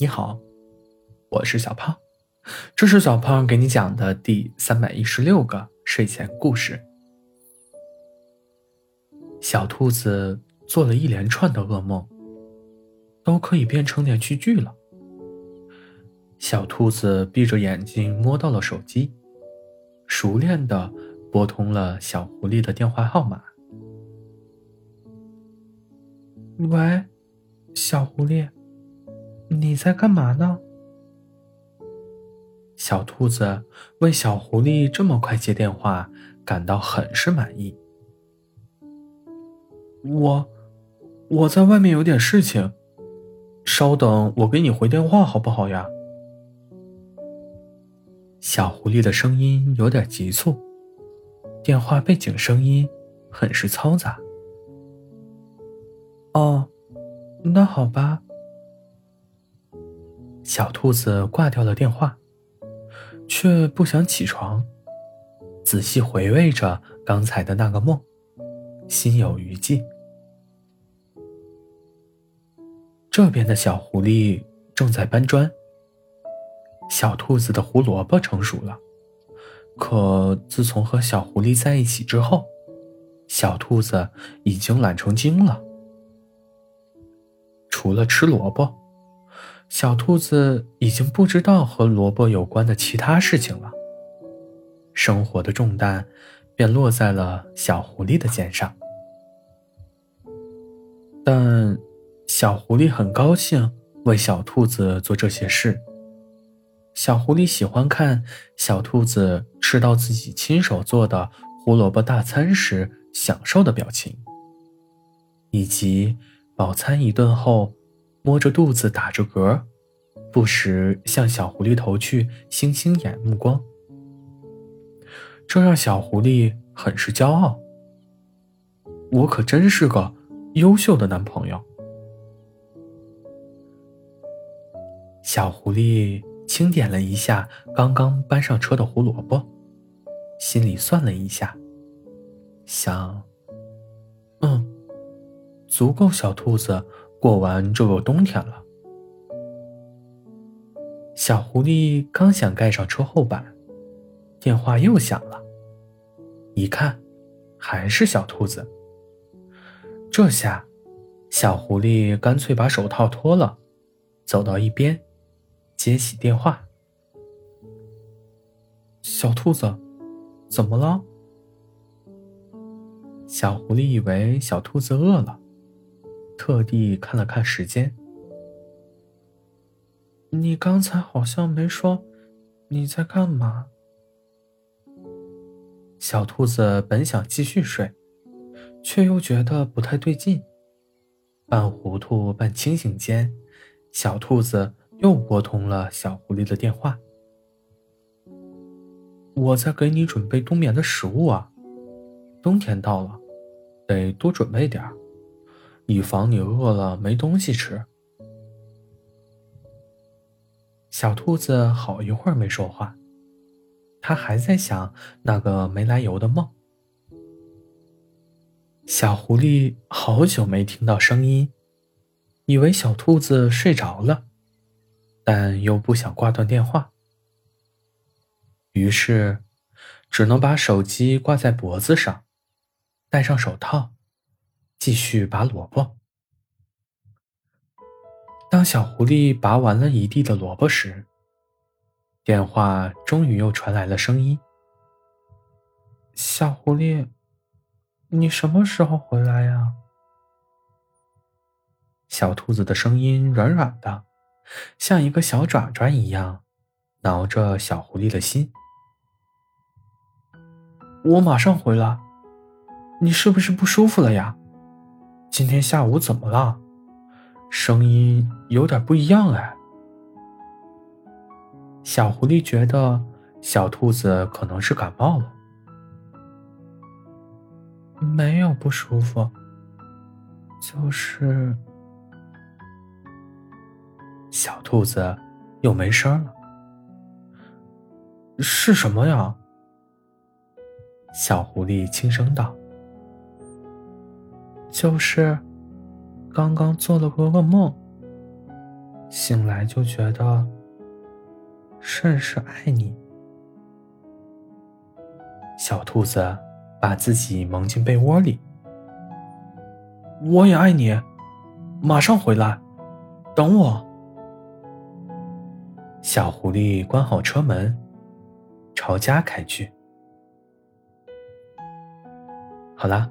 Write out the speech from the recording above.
你好，我是小胖，这是小胖给你讲的第三百一十六个睡前故事。小兔子做了一连串的噩梦，都可以变成连续剧了。小兔子闭着眼睛摸到了手机，熟练的拨通了小狐狸的电话号码。喂，小狐狸。你在干嘛呢？小兔子为小狐狸这么快接电话感到很是满意。我我在外面有点事情，稍等，我给你回电话好不好呀？小狐狸的声音有点急促，电话背景声音很是嘈杂。哦，那好吧。小兔子挂掉了电话，却不想起床，仔细回味着刚才的那个梦，心有余悸。这边的小狐狸正在搬砖。小兔子的胡萝卜成熟了，可自从和小狐狸在一起之后，小兔子已经懒成精了，除了吃萝卜。小兔子已经不知道和萝卜有关的其他事情了，生活的重担便落在了小狐狸的肩上。但小狐狸很高兴为小兔子做这些事。小狐狸喜欢看小兔子吃到自己亲手做的胡萝卜大餐时享受的表情，以及饱餐一顿后。摸着肚子打着嗝，不时向小狐狸投去星星眼目光，这让小狐狸很是骄傲。我可真是个优秀的男朋友。小狐狸清点了一下刚刚搬上车的胡萝卜，心里算了一下，想：嗯，足够小兔子。过完就有冬天了。小狐狸刚想盖上车后板，电话又响了。一看，还是小兔子。这下，小狐狸干脆把手套脱了，走到一边，接起电话。小兔子，怎么了？小狐狸以为小兔子饿了。特地看了看时间。你刚才好像没说你在干嘛。小兔子本想继续睡，却又觉得不太对劲。半糊涂半清醒间，小兔子又拨通了小狐狸的电话。我在给你准备冬眠的食物啊，冬天到了，得多准备点儿。以防你饿了没东西吃。小兔子好一会儿没说话，它还在想那个没来由的梦。小狐狸好久没听到声音，以为小兔子睡着了，但又不想挂断电话，于是只能把手机挂在脖子上，戴上手套。继续拔萝卜。当小狐狸拔完了一地的萝卜时，电话终于又传来了声音：“小狐狸，你什么时候回来呀？”小兔子的声音软软的，像一个小爪爪一样，挠着小狐狸的心。“我马上回来。你是不是不舒服了呀？”今天下午怎么了？声音有点不一样哎。小狐狸觉得小兔子可能是感冒了。没有不舒服，就是小兔子又没声了。是什么呀？小狐狸轻声道。就是，刚刚做了个噩梦。醒来就觉得甚是爱你。小兔子把自己蒙进被窝里。我也爱你，马上回来，等我。小狐狸关好车门，朝家开去。好了，